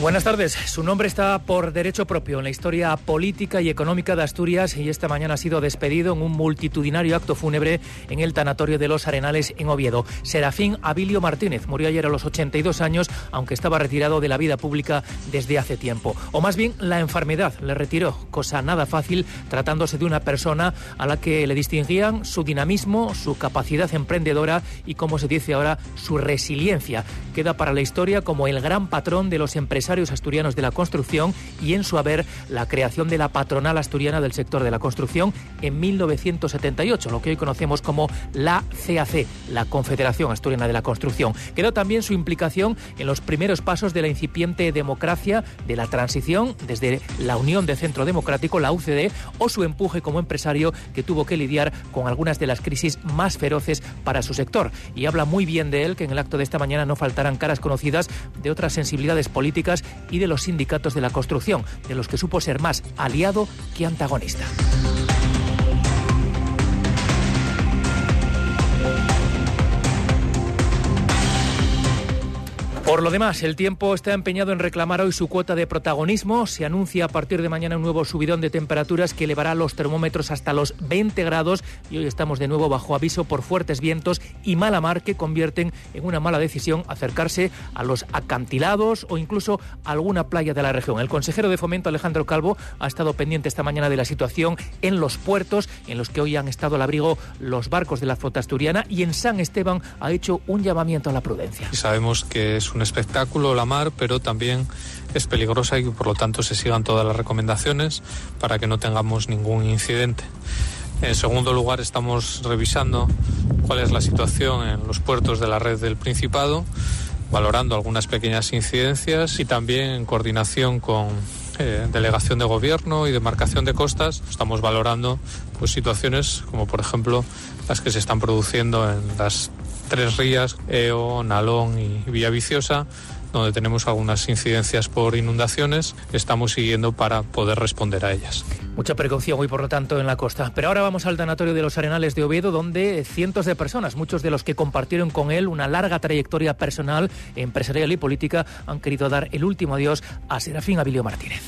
Buenas tardes. Su nombre está por derecho propio en la historia política y económica de Asturias y esta mañana ha sido despedido en un multitudinario acto fúnebre en el Tanatorio de los Arenales en Oviedo. Serafín Abilio Martínez murió ayer a los 82 años, aunque estaba retirado de la vida pública desde hace tiempo. O más bien, la enfermedad le retiró, cosa nada fácil, tratándose de una persona a la que le distinguían su dinamismo, su capacidad emprendedora y, como se dice ahora, su resiliencia. Queda para la historia como el gran patrón de los empresarios asturianos de la construcción y en su haber la creación de la patronal asturiana del sector de la construcción en 1978, lo que hoy conocemos como la CAC, la Confederación Asturiana de la Construcción. Quedó también su implicación en los primeros pasos de la incipiente democracia de la transición desde la Unión de Centro Democrático, la UCD, o su empuje como empresario que tuvo que lidiar con algunas de las crisis más feroces para su sector. Y habla muy bien de él que en el acto de esta mañana no faltarán caras conocidas de otras sensibilidades políticas y de los sindicatos de la construcción, de los que supo ser más aliado que antagonista. Por lo demás, el tiempo está empeñado en reclamar hoy su cuota de protagonismo. Se anuncia a partir de mañana un nuevo subidón de temperaturas que elevará los termómetros hasta los 20 grados y hoy estamos de nuevo bajo aviso por fuertes vientos y mala mar que convierten en una mala decisión acercarse a los acantilados o incluso a alguna playa de la región. El consejero de Fomento Alejandro Calvo ha estado pendiente esta mañana de la situación en los puertos en los que hoy han estado al abrigo los barcos de la flota asturiana y en San Esteban ha hecho un llamamiento a la prudencia. Sabemos que es un espectáculo la mar, pero también es peligrosa y por lo tanto se sigan todas las recomendaciones para que no tengamos ningún incidente. En segundo lugar, estamos revisando cuál es la situación en los puertos de la red del Principado, valorando algunas pequeñas incidencias y también en coordinación con eh, delegación de gobierno y demarcación de costas, estamos valorando pues, situaciones como por ejemplo las que se están produciendo en las Tres Rías, EO, Nalón y Villaviciosa, donde tenemos algunas incidencias por inundaciones estamos siguiendo para poder responder a ellas. Mucha precaución hoy, por lo tanto, en la costa. Pero ahora vamos al Tanatorio de los Arenales de Oviedo, donde cientos de personas, muchos de los que compartieron con él una larga trayectoria personal, empresarial y política, han querido dar el último adiós a Serafín Abilio Martínez.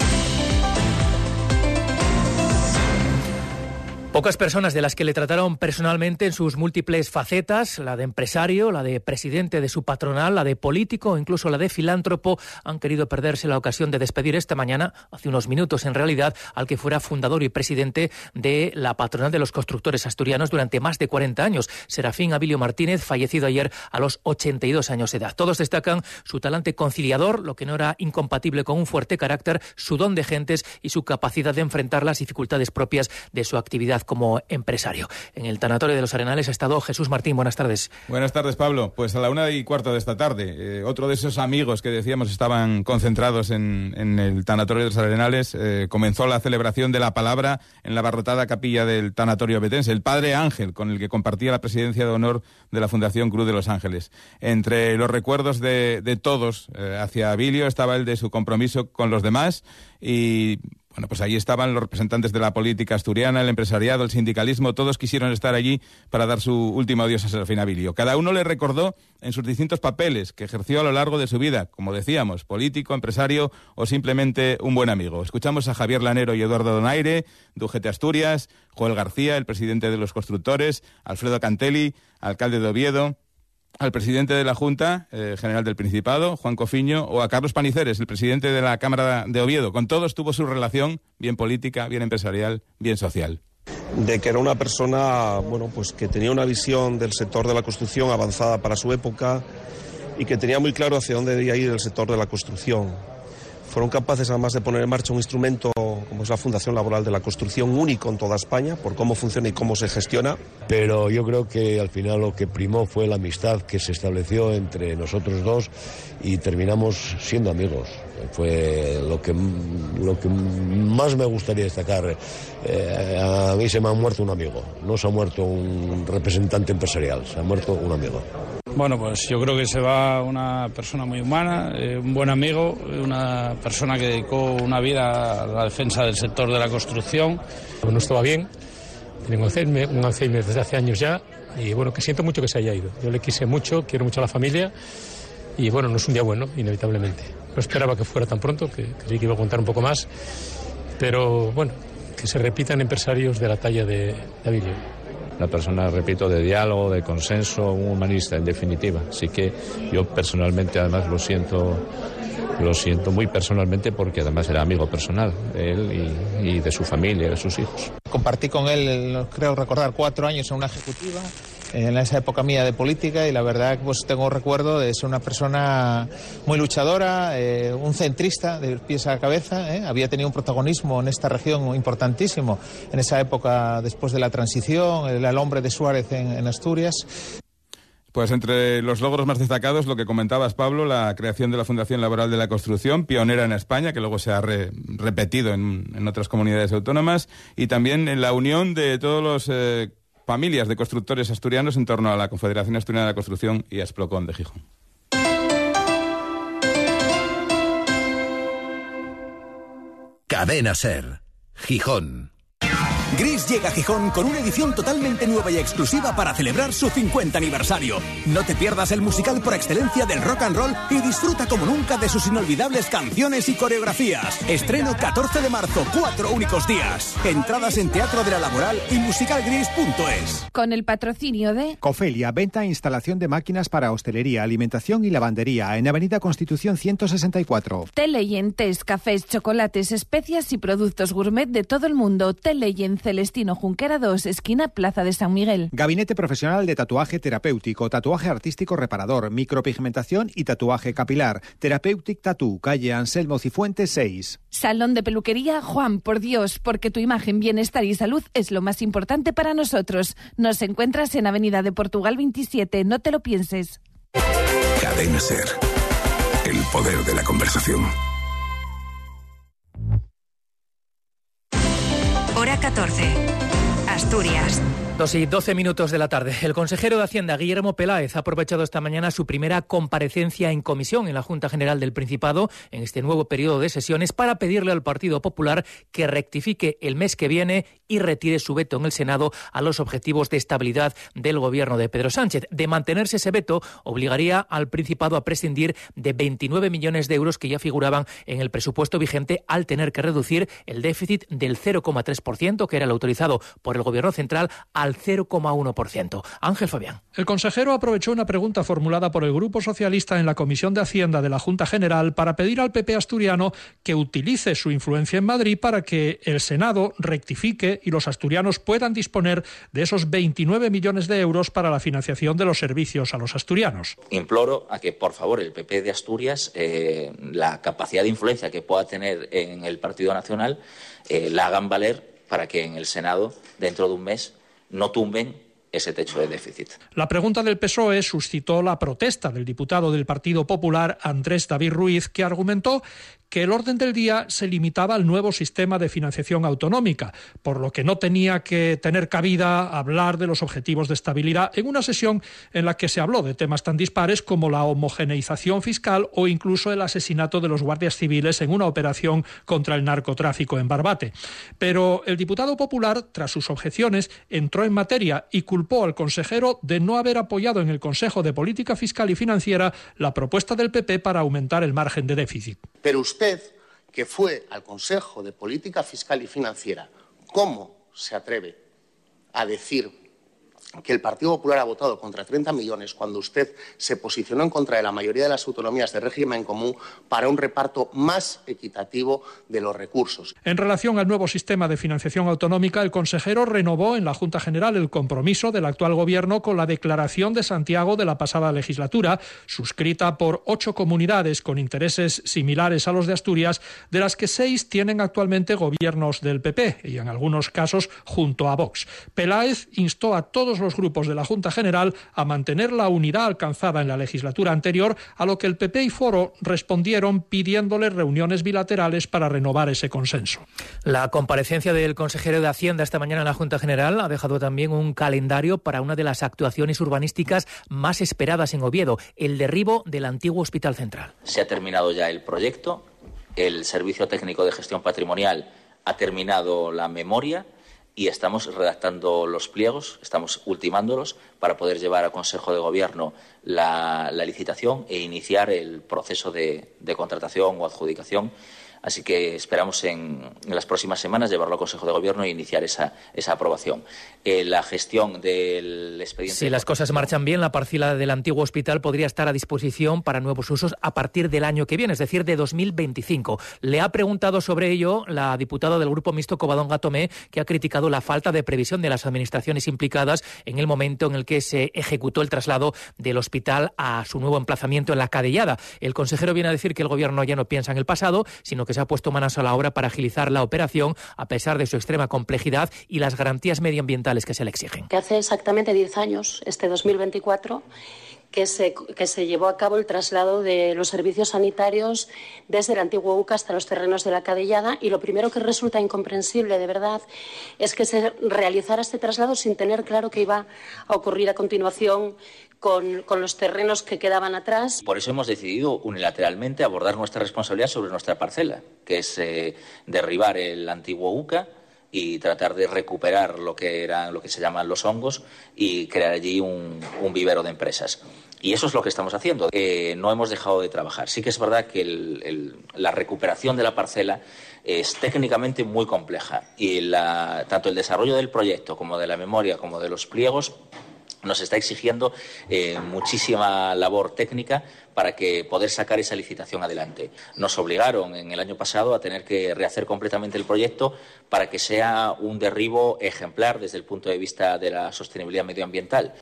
Pocas personas de las que le trataron personalmente en sus múltiples facetas, la de empresario, la de presidente de su patronal, la de político, incluso la de filántropo, han querido perderse la ocasión de despedir esta mañana, hace unos minutos en realidad, al que fuera fundador y presidente de la patronal de los constructores asturianos durante más de 40 años, Serafín Abilio Martínez, fallecido ayer a los 82 años de edad. Todos destacan su talante conciliador, lo que no era incompatible con un fuerte carácter, su don de gentes y su capacidad de enfrentar las dificultades propias de su actividad como empresario. En el Tanatorio de los Arenales ha estado Jesús Martín. Buenas tardes. Buenas tardes, Pablo. Pues a la una y cuarto de esta tarde, eh, otro de esos amigos que decíamos estaban concentrados en, el Tanatorio de los Arenales, eh, comenzó la celebración de la palabra en la barrotada capilla del Tanatorio Betense, el padre Ángel, con el que compartía la presidencia de honor de la Fundación Cruz de los Ángeles. Entre los recuerdos de, todos eh, hacia Abilio estaba el de su compromiso con los demás y bueno, pues allí estaban los representantes de la política asturiana, el empresariado, el sindicalismo, todos quisieron estar allí para dar su último adiós a Serafín Abilio. Cada uno le recordó en sus distintos papeles que ejerció a lo largo de su vida, como decíamos, político, empresario o simplemente un buen amigo. Escuchamos a Javier Lanero y Eduardo Donaire, de Asturias, Joel García, el presidente de los constructores, Alfredo Cantelli, alcalde de Oviedo, al presidente de la Junta eh, General del Principado, Juan Cofiño, o a Carlos Paniceres, el presidente de la Cámara de Oviedo. Con todos tuvo su relación bien política, bien empresarial, bien social. De que era una persona, bueno, pues que tenía una visión del sector de la construcción avanzada para su época y que tenía muy claro hacia dónde debía ir el sector de la construcción fueron capaces además de poner en marcha un instrumento como es la Fundación Laboral de la Construcción único en toda España por cómo funciona y cómo se gestiona. Pero yo creo que al final lo que primó fue la amistad que se estableció entre nosotros dos y terminamos siendo amigos. Fue lo que, lo que más me gustaría destacar. Eh, a mí se me ha muerto un amigo, no se ha muerto un representante empresarial, se ha muerto un amigo. Bueno, pues yo creo que se va una persona muy humana, eh, un buen amigo, una persona que dedicó una vida a la defensa del sector de la construcción. No estaba bien, Tiene un Alzheimer, desde hace años ya y bueno, que siento mucho que se haya ido. Yo le quise mucho, quiero mucho a la familia y bueno, no es un día bueno, inevitablemente. No esperaba que fuera tan pronto, que creí que iba a contar un poco más, pero bueno, que se repitan empresarios de la talla de David una persona, repito, de diálogo, de consenso, un humanista, en definitiva. Así que yo personalmente, además, lo siento, lo siento muy personalmente porque además era amigo personal de él y, de su familia, de sus hijos. Compartí con él, creo recordar, cuatro años en una ejecutiva en esa época mía de política y la verdad pues tengo recuerdo de ser una persona muy luchadora, eh, un centrista de pies a cabeza, ¿eh? había tenido un protagonismo en esta región importantísimo en esa época después de la transición, el, hombre de Suárez en, Asturias. Pues entre los logros más destacados, lo que comentabas, Pablo, la creación de la Fundación Laboral de la Construcción, pionera en España, que luego se ha repetido en, otras comunidades autónomas, y también la unión de todos los eh, familias de constructores asturianos en torno a la Confederación Asturiana de la Construcción y a Esplocón de Gijón. Cadena Ser, Gijón. Gris llega a Gijón con una edición totalmente nueva y exclusiva para celebrar su 50 aniversario. No te pierdas el musical por excelencia del rock and roll y disfruta como nunca de sus inolvidables canciones y coreografías. Estreno 14 de marzo, cuatro únicos días. Entradas en Teatro de la Laboral y musicalgris.es. Con el patrocinio de Cofelia, venta e instalación de máquinas para hostelería, alimentación y lavandería en Avenida Constitución 164. Teleyentes, cafés, chocolates, especias y productos gourmet de todo el mundo. Teleyen Celestino Junquera 2, esquina Plaza de San Miguel. Gabinete profesional de tatuaje terapéutico, tatuaje artístico reparador, micropigmentación y tatuaje capilar. Therapeutic Tattoo, calle Anselmo Cifuentes 6. Salón de peluquería Juan, por Dios, porque tu imagen, bienestar y salud es lo más importante para nosotros. Nos encuentras en Avenida de Portugal 27, no te lo pienses. Cadena Ser. El poder de la conversación. 14. Asturias. Dos y doce minutos de la tarde. El consejero de Hacienda, Guillermo Peláez, ha aprovechado esta mañana su primera comparecencia en comisión en la Junta General del Principado en este nuevo periodo de sesiones para pedirle al Partido Popular que rectifique el mes que viene y retire su veto en el Senado a los objetivos de estabilidad del gobierno de Pedro Sánchez. De mantenerse ese veto, obligaría al Principado a prescindir de 29 millones de euros que ya figuraban en el presupuesto vigente al tener que reducir el déficit del 0,3%, que era el autorizado por el gobierno central, al 0,1%. Ángel Fabián. El consejero aprovechó una pregunta formulada por el Grupo Socialista en la Comisión de Hacienda de la Junta General para pedir al PP asturiano que utilice su influencia en Madrid para que el Senado rectifique y los asturianos puedan disponer de esos 29 millones de euros para la financiación de los servicios a los asturianos. Imploro a que, por favor, el PP de Asturias, eh, la capacidad de influencia que pueda tener en el Partido Nacional, eh, la hagan valer para que en el Senado, dentro de un mes, no tumben ese techo de déficit. La pregunta del PSOE suscitó la protesta del diputado del Partido Popular, Andrés David Ruiz, que argumentó que el orden del día se limitaba al nuevo sistema de financiación autonómica, por lo que no tenía que tener cabida hablar de los objetivos de estabilidad en una sesión en la que se habló de temas tan dispares como la homogeneización fiscal o incluso el asesinato de los guardias civiles en una operación contra el narcotráfico en Barbate. Pero el diputado popular, tras sus objeciones, entró en materia y culpó al consejero de no haber apoyado en el Consejo de Política Fiscal y Financiera la propuesta del PP para aumentar el margen de déficit. Que fue al Consejo de Política Fiscal y Financiera, ¿cómo se atreve a decir que el Partido Popular ha votado contra 30 millones cuando usted se posicionó en contra de la mayoría de las autonomías de régimen común para un reparto más equitativo de los recursos. En relación al nuevo sistema de financiación autonómica, el consejero renovó en la Junta General el compromiso del actual Gobierno con la Declaración de Santiago de la pasada legislatura, suscrita por ocho comunidades con intereses similares a los de Asturias, de las que seis tienen actualmente gobiernos del PP y en algunos casos junto a Vox. Peláez instó a todos los grupos de la Junta General a mantener la unidad alcanzada en la legislatura anterior, a lo que el PP y Foro respondieron pidiéndole reuniones bilaterales para renovar ese consenso. La comparecencia del consejero de Hacienda esta mañana en la Junta General ha dejado también un calendario para una de las actuaciones urbanísticas más esperadas en Oviedo, el derribo del antiguo Hospital Central. Se ha terminado ya el proyecto, el Servicio Técnico de Gestión Patrimonial ha terminado la memoria y estamos redactando los pliegos, estamos ultimándolos para poder llevar al Consejo de Gobierno la, licitación e iniciar el proceso de contratación o adjudicación Así que esperamos en, las próximas semanas llevarlo al Consejo de Gobierno e iniciar esa, aprobación. Eh, la gestión del expediente. Si las cosas marchan bien, la parcela del antiguo hospital podría estar a disposición para nuevos usos a partir del año que viene, es decir, de 2025. Le ha preguntado sobre ello la diputada del Grupo Mixto Covadonga Tomé, que ha criticado la falta de previsión de las administraciones implicadas en el momento en el que se ejecutó el traslado del hospital a su nuevo emplazamiento en la Cadellada. El consejero viene a decir que el Gobierno ya no piensa en el pasado, sino que que se ha puesto manos a la obra para agilizar la operación a pesar de su extrema complejidad y las garantías medioambientales que se le exigen. Que hace exactamente 10 años, este 2024, que se, que se, llevó a cabo el traslado de los servicios sanitarios desde el antiguo UCA hasta los terrenos de la Cadellada y lo primero que resulta incomprensible, de verdad, es que se realizara este traslado sin tener claro qué iba a ocurrir a continuación con, los terrenos que quedaban atrás. Por eso hemos decidido unilateralmente abordar nuestra responsabilidad sobre nuestra parcela, que es eh, derribar el antiguo UCA y tratar de recuperar lo que eran lo que se llaman los hongos y crear allí un, vivero de empresas. Y eso es lo que estamos haciendo. Eh, no hemos dejado de trabajar. Sí que es verdad que la recuperación de la parcela es técnicamente muy compleja y tanto el desarrollo del proyecto como de la memoria como de los pliegos nos está exigiendo eh, muchísima labor técnica para que poder sacar esa licitación adelante. Nos obligaron en el año pasado a tener que rehacer completamente el proyecto para que sea un derribo ejemplar desde el punto de vista de la sostenibilidad medioambiental.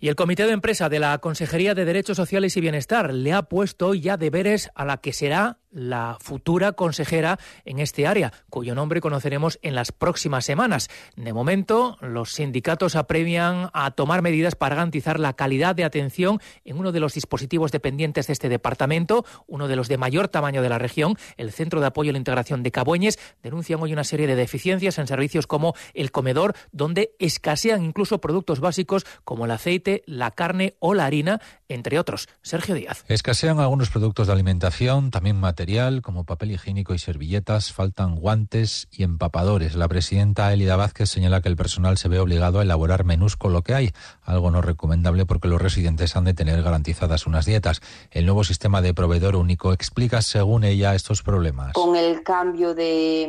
Y el Comité de Empresa de la Consejería de Derechos Sociales y Bienestar le ha puesto ya deberes a la que será la futura consejera en este área, cuyo nombre conoceremos en las próximas semanas. De momento, los sindicatos apremian a tomar medidas para garantizar la calidad de atención en uno de los dispositivos dependientes de este departamento, uno de los de mayor tamaño de la región, el Centro de Apoyo a la Integración de Cabueñes, denuncian hoy una serie de deficiencias en servicios como el comedor, donde escasean incluso productos básicos como el aceite, la carne o la harina, entre otros. Sergio Díaz. Escasean algunos productos de alimentación, también material como papel higiénico y servilletas, faltan guantes y empapadores. La presidenta Elida Vázquez señala que el personal se ve obligado a elaborar menús con lo que hay, algo no recomendable porque los residentes han de tener garantizadas unas dietas. El nuevo sistema de proveedor único explica, según ella, estos problemas. Con el cambio de,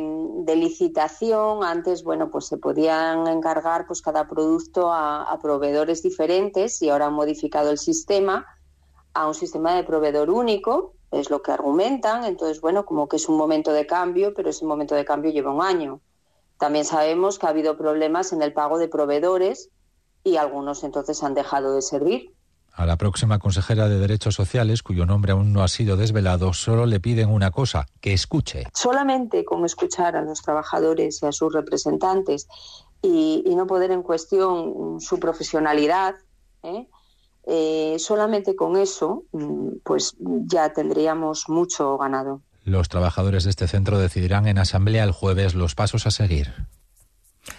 licitación, antes, bueno, pues se podían encargar pues cada producto a proveedores diferentes y ahora han modificado el sistema a un sistema de proveedor único, es lo que argumentan, entonces, bueno, como que es un momento de cambio, pero ese momento de cambio lleva un año. También sabemos que ha habido problemas en el pago de proveedores y algunos entonces han dejado de servir. A la próxima consejera de Derechos Sociales, cuyo nombre aún no ha sido desvelado, solo le piden una cosa, que escuche. Solamente con escuchar a los trabajadores y a sus representantes y, no poder en cuestión su profesionalidad, ¿eh? Eh, solamente con eso, mm, pues ya tendríamos mucho ganado. Los trabajadores de este centro decidirán en asamblea el jueves los pasos a seguir.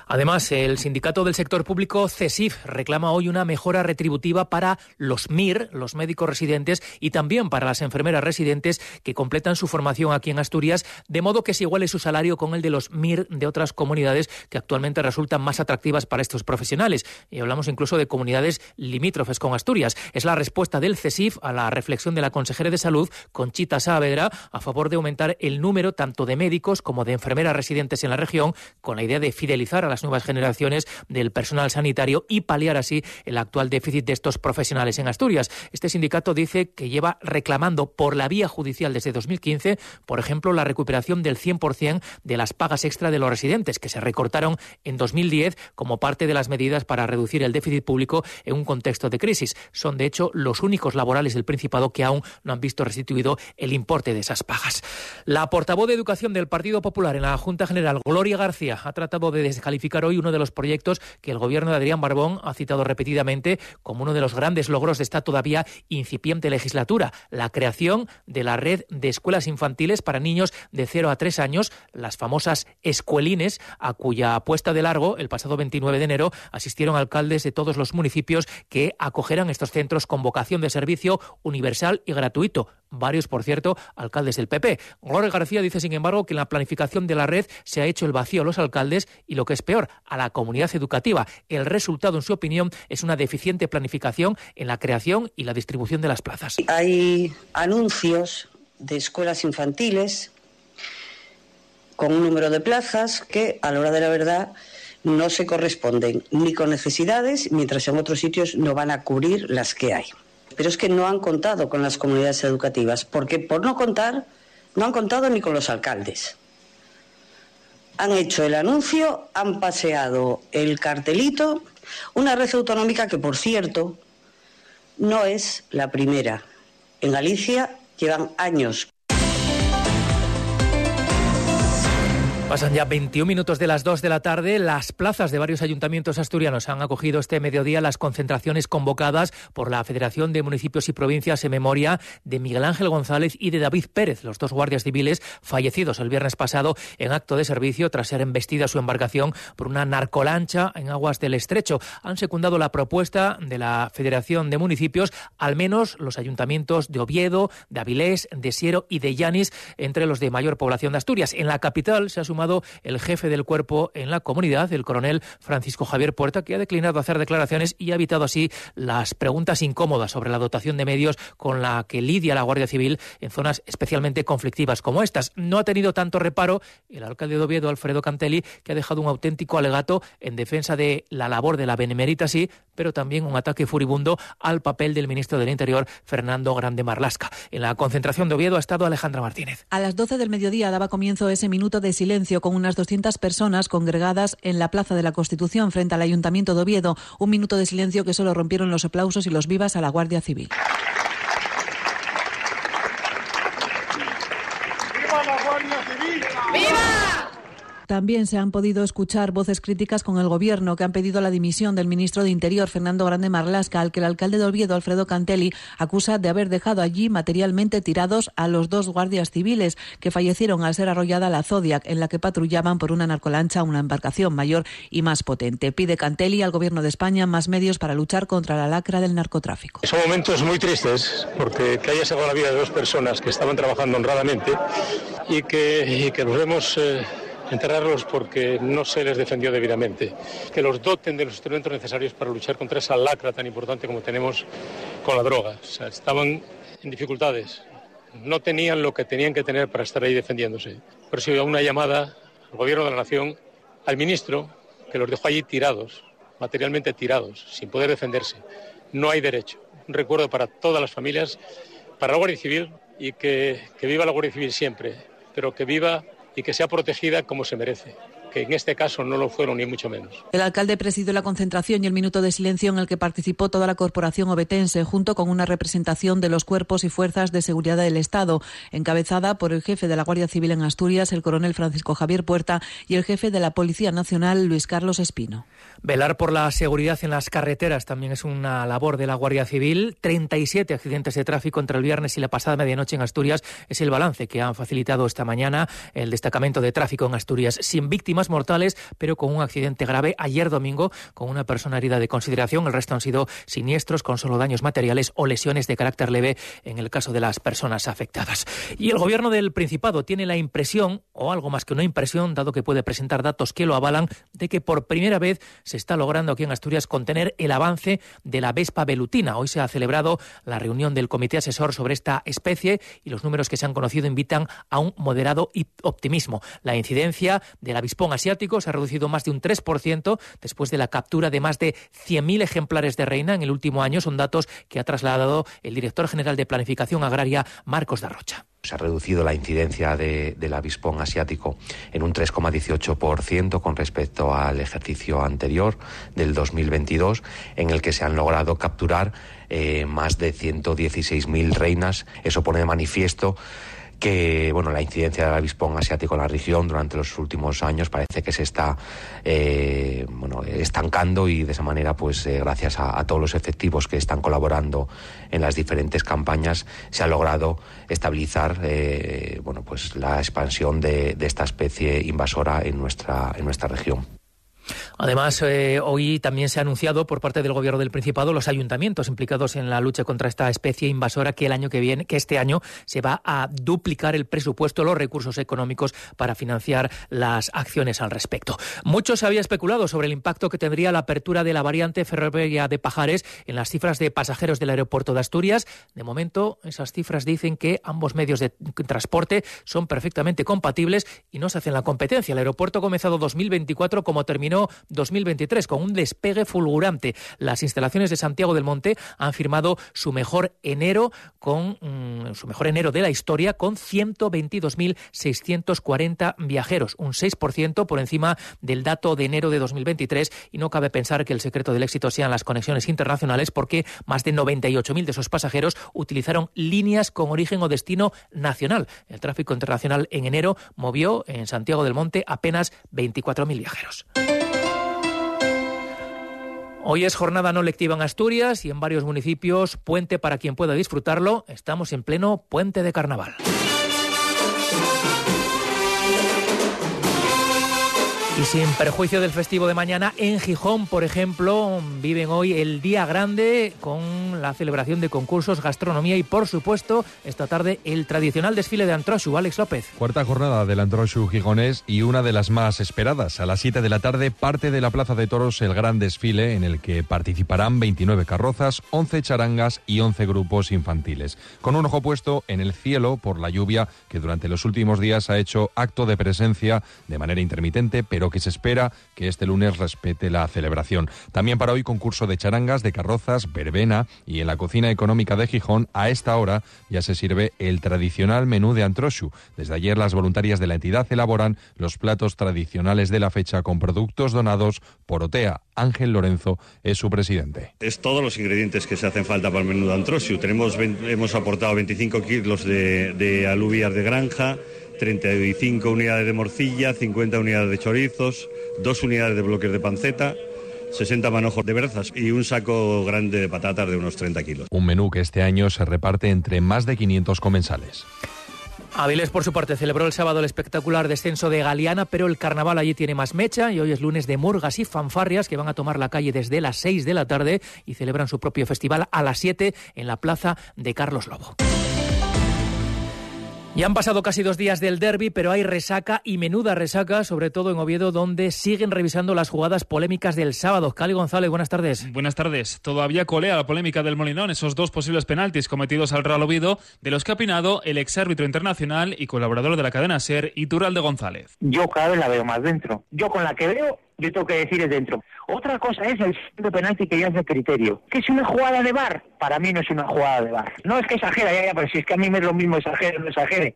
Además, el sindicato del sector público CESIF reclama hoy una mejora retributiva para los MIR, los médicos residentes, y también para las enfermeras residentes que completan su formación aquí en Asturias, de modo que se iguale su salario con el de los MIR de otras comunidades que actualmente resultan más atractivas para estos profesionales. Y hablamos incluso de comunidades limítrofes con Asturias. Es la respuesta del CESIF a la reflexión de la consejera de Salud, Conchita Saavedra, a favor de aumentar el número tanto de médicos como de enfermeras residentes en la región, con la idea de fidelizar a las nuevas generaciones del personal sanitario y paliar así el actual déficit de estos profesionales en Asturias. Este sindicato dice que lleva reclamando por la vía judicial desde 2015, por ejemplo, la recuperación del 100% de las pagas extra de los residentes, que se recortaron en 2010 como parte de las medidas para reducir el déficit público en un contexto de crisis. Son, de hecho, los únicos laborales del Principado que aún no han visto restituido el importe de esas pagas. La portavoz de Educación del Partido Popular en la Junta General, Gloria García, ha tratado de descalificar hoy uno de los proyectos que el gobierno de Adrián Barbón ha citado repetidamente como uno de los grandes logros de esta todavía incipiente legislatura, la creación de la red de escuelas infantiles para niños de 0 a 3 años, las famosas escuelines, a cuya puesta de largo el pasado 29 de enero asistieron alcaldes de todos los municipios que acogerán estos centros con vocación de servicio universal y gratuito varios, por cierto, alcaldes del PP. Gloria García dice, sin embargo, que en la planificación de la red se ha hecho el vacío a los alcaldes y, lo que es peor, a la comunidad educativa. El resultado, en su opinión, es una deficiente planificación en la creación y la distribución de las plazas. Hay anuncios de escuelas infantiles con un número de plazas que, a la hora de la verdad, no se corresponden ni con necesidades, mientras en otros sitios no van a cubrir las que hay. Pero es que no han contado con las comunidades educativas, porque por no contar, no han contado ni con los alcaldes. Han hecho el anuncio, han paseado el cartelito, una red autonómica que, por cierto, no es la primera. En Galicia llevan años Pasan ya 21 minutos de las 2 de la tarde. Las plazas de varios ayuntamientos asturianos han acogido este mediodía las concentraciones convocadas por la Federación de Municipios y Provincias en memoria de Miguel Ángel González y de David Pérez, los dos guardias civiles fallecidos el viernes pasado en acto de servicio tras ser embestida su embarcación por una narcolancha en aguas del Estrecho. Han secundado la propuesta de la Federación de Municipios, al menos los ayuntamientos de Oviedo, de Avilés, de Siero y de Llanis, entre los de mayor población de Asturias. En la capital se ha sumado el jefe del cuerpo en la comunidad, el coronel Francisco Javier Puerta, que ha declinado hacer declaraciones y ha evitado así las preguntas incómodas sobre la dotación de medios con la que lidia la Guardia Civil en zonas especialmente conflictivas como estas. No ha tenido tanto reparo el alcalde de Oviedo, Alfredo Cantelli, que ha dejado un auténtico alegato en defensa de la labor de la Benemérita, sí, pero también un ataque furibundo al papel del ministro del Interior, Fernando Grande Marlasca. En la concentración de Oviedo ha estado Alejandra Martínez. A las 12 del mediodía daba comienzo ese minuto de silencio con unas 200 personas congregadas en la Plaza de la Constitución frente al Ayuntamiento de Oviedo. Un minuto de silencio que solo rompieron los aplausos y los vivas a la Guardia Civil. ¡Viva la Guardia Civil! ¡Viva! También se han podido escuchar voces críticas con el Gobierno que han pedido la dimisión del ministro de Interior, Fernando Grande Marlasca, al que el alcalde de Oviedo, Alfredo Cantelli, acusa de haber dejado allí materialmente tirados a los dos guardias civiles que fallecieron al ser arrollada la Zodiac, en la que patrullaban por una narcolancha una embarcación mayor y más potente. Pide Cantelli al Gobierno de España más medios para luchar contra la lacra del narcotráfico. Son momentos muy tristes porque que haya sacado la vida de dos personas que estaban trabajando honradamente y que, y los vemos. Eh enterrarlos porque no se les defendió debidamente, que los doten de los instrumentos necesarios para luchar contra esa lacra tan importante como tenemos con la droga. O sea, estaban en dificultades, no tenían lo que tenían que tener para estar ahí defendiéndose. Por eso una llamada al Gobierno de la Nación, al ministro, que los dejó allí tirados, materialmente tirados, sin poder defenderse. No hay derecho. Un recuerdo para todas las familias, para la Guardia Civil y que, que viva la Guardia Civil siempre, pero que viva y que sea protegida como se merece que en este caso no lo fueron ni mucho menos. El alcalde presidió la concentración y el minuto de silencio en el que participó toda la corporación obetense, junto con una representación de los cuerpos y fuerzas de seguridad del Estado, encabezada por el jefe de la Guardia Civil en Asturias, el coronel Francisco Javier Puerta, y el jefe de la Policía Nacional, Luis Carlos Espino. Velar por la seguridad en las carreteras también es una labor de la Guardia Civil. 37 accidentes de tráfico entre el viernes y la pasada medianoche en Asturias es el balance que han facilitado esta mañana el destacamento de tráfico en Asturias, sin víctimas mortales, pero con un accidente grave ayer domingo con una persona herida de consideración. El resto han sido siniestros con solo daños materiales o lesiones de carácter leve en el caso de las personas afectadas. Y el gobierno del Principado tiene la impresión, o algo más que una impresión, dado que puede presentar datos que lo avalan, de que por primera vez se está logrando aquí en Asturias contener el avance de la Vespa velutina. Hoy se ha celebrado la reunión del comité asesor sobre esta especie y los números que se han conocido invitan a un moderado optimismo. La incidencia del avispón asiático se ha reducido más de un 3% después de la captura de más de 100.000 ejemplares de reina en el último año. Son datos que ha trasladado el director general de Planificación Agraria, Marcos Darrocha. Se ha reducido la incidencia de, del avispón asiático en un 3,18% con respecto al ejercicio anterior del 2022, en el que se han logrado capturar eh, más de 116.000 reinas. Eso pone de manifiesto que bueno la incidencia del avispón asiático en la región durante los últimos años parece que se está eh, bueno estancando y de esa manera pues eh, gracias a, a, todos los efectivos que están colaborando en las diferentes campañas se ha logrado estabilizar eh, bueno pues la expansión de, de esta especie invasora en nuestra en nuestra región. Además, eh, hoy también se ha anunciado por parte del Gobierno del Principado los ayuntamientos implicados en la lucha contra esta especie invasora que el año que viene, que este año se va a duplicar el presupuesto, los recursos económicos para financiar las acciones al respecto. Mucho se había especulado sobre el impacto que tendría la apertura de la variante ferroviaria de Pajares en las cifras de pasajeros del aeropuerto de Asturias. De momento, esas cifras dicen que ambos medios de transporte son perfectamente compatibles y no se hacen la competencia. El aeropuerto ha comenzado 2024 como terminó 2023 con un despegue fulgurante. Las instalaciones de Santiago del Monte han firmado su mejor enero con mm, su mejor enero de la historia con 122.640 viajeros, un 6% por encima del dato de enero de 2023 y no cabe pensar que el secreto del éxito sean las conexiones internacionales porque más de 98.000 de esos pasajeros utilizaron líneas con origen o destino nacional. El tráfico internacional en enero movió en Santiago del Monte apenas 24.000 viajeros. Hoy es jornada no lectiva en Asturias y en varios municipios, puente para quien pueda disfrutarlo. Estamos en pleno puente de carnaval. Y sin perjuicio del festivo de mañana, en Gijón, por ejemplo, viven hoy el día grande con la celebración de concursos, gastronomía y, por supuesto, esta tarde el tradicional desfile de Antroshu. Alex López. Cuarta jornada del Antroshu gijonés y una de las más esperadas. A las 7 de la tarde parte de la Plaza de Toros el gran desfile en el que participarán 29 carrozas, 11 charangas y 11 grupos infantiles. Con un ojo puesto en el cielo por la lluvia que durante los últimos días ha hecho acto de presencia de manera intermitente, pero que se espera que este lunes respete la celebración. También para hoy concurso de charangas, de carrozas, verbena y en la cocina económica de Gijón a esta hora ya se sirve el tradicional menú de Antroshu. Desde ayer las voluntarias de la entidad elaboran los platos tradicionales de la fecha con productos donados por OTEA. Ángel Lorenzo es su presidente. Es todos los ingredientes que se hacen falta para el menú de Antroshu. Tenemos, hemos aportado 25 kilos de, de alubias de granja, 35 unidades de morcilla, 50 unidades de chorizos, dos unidades de bloques de panceta, 60 manojos de berzas y un saco grande de patatas de unos 30 kilos. Un menú que este año se reparte entre más de 500 comensales. Avilés, por su parte, celebró el sábado el espectacular descenso de Galeana, pero el carnaval allí tiene más mecha y hoy es lunes de murgas y fanfarrias que van a tomar la calle desde las 6 de la tarde y celebran su propio festival a las 7 en la plaza de Carlos Lobo. Ya han pasado casi dos días del derby, pero hay resaca y menuda resaca, sobre todo en Oviedo, donde siguen revisando las jugadas polémicas del sábado. Cali González, buenas tardes. Buenas tardes. Todavía colea la polémica del Molinón, esos dos posibles penaltis cometidos al Real Oviedo, de los que ha opinado el exárbitro internacional y colaborador de la cadena SER, Iturralde González. Yo cada vez la veo más dentro. Yo con la que veo yo tengo que decir es dentro. Otra cosa es el de penalti que ya es de criterio. ¿Que es una jugada de bar? Para mí no es una jugada de bar. No es que exagera, ya, ya, pero si es que a mí me es lo mismo exagere o no exagere.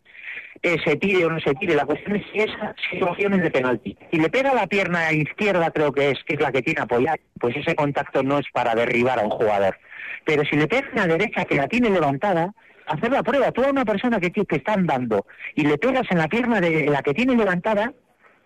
Eh, se tire o no se tire. La cuestión es si esa situación es de penalti. Si le pega la pierna izquierda, creo que es, que es la que tiene apoyar, pues ese contacto no es para derribar a un jugador. Pero si le pega la derecha, que la tiene levantada, hacer la prueba. Tú a una persona que, que está andando y le pegas en la pierna de la que tiene levantada,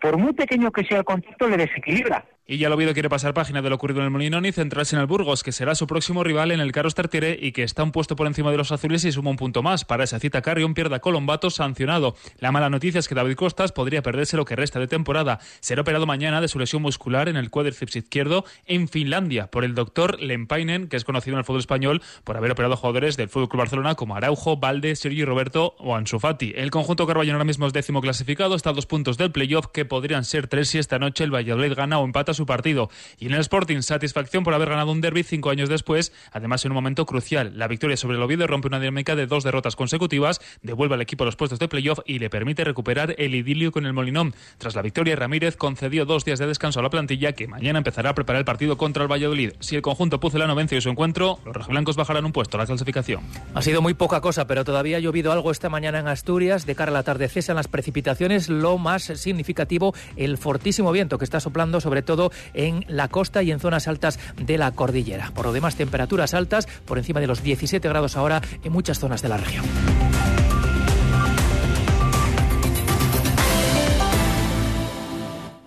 por muy pequeño que sea el contacto, le desequilibra. Y ya lo Oviedo quiere pasar página de lo ocurrido en el Molinón y centrarse en el Burgos, que será su próximo rival en el Carlos Tartiere y que está un puesto por encima de los azules y suma un punto más. Para esa cita, Carrión pierde a Colombato sancionado. La mala noticia es que David Costas podría perderse lo que resta de temporada. Será operado mañana de su lesión muscular en el cuádriceps izquierdo en Finlandia por el doctor Lempainen, que es conocido en el fútbol español por haber operado jugadores del Fútbol Club Barcelona como Araujo, Valde, Sergio Roberto o Ansu Fati. El conjunto carballón ahora mismo es décimo clasificado, está a dos puntos del playoff que podrían ser tres si esta noche el Valladolid gana o empata su partido. Y en el Sporting, satisfacción por haber ganado un derby cinco años después, además en un momento crucial. La victoria sobre el Oviedo rompe una dinámica de dos derrotas consecutivas, devuelve al equipo los puestos de playoff y le permite recuperar el idilio con el Molinón. Tras la victoria, Ramírez concedió dos días de descanso a la plantilla que mañana empezará a preparar el partido contra el Valladolid. Si el conjunto pucelano vence su encuentro, los rojiblancos bajarán un puesto a la clasificación. Ha sido muy poca cosa, pero todavía ha llovido algo esta mañana en Asturias. De cara a la tarde cesan las precipitaciones. Lo más significativo, el fortísimo viento que está soplando, sobre en la costa y en zonas altas de la cordillera. Por lo demás, temperaturas altas por encima de los 17 grados ahora en muchas zonas de la región.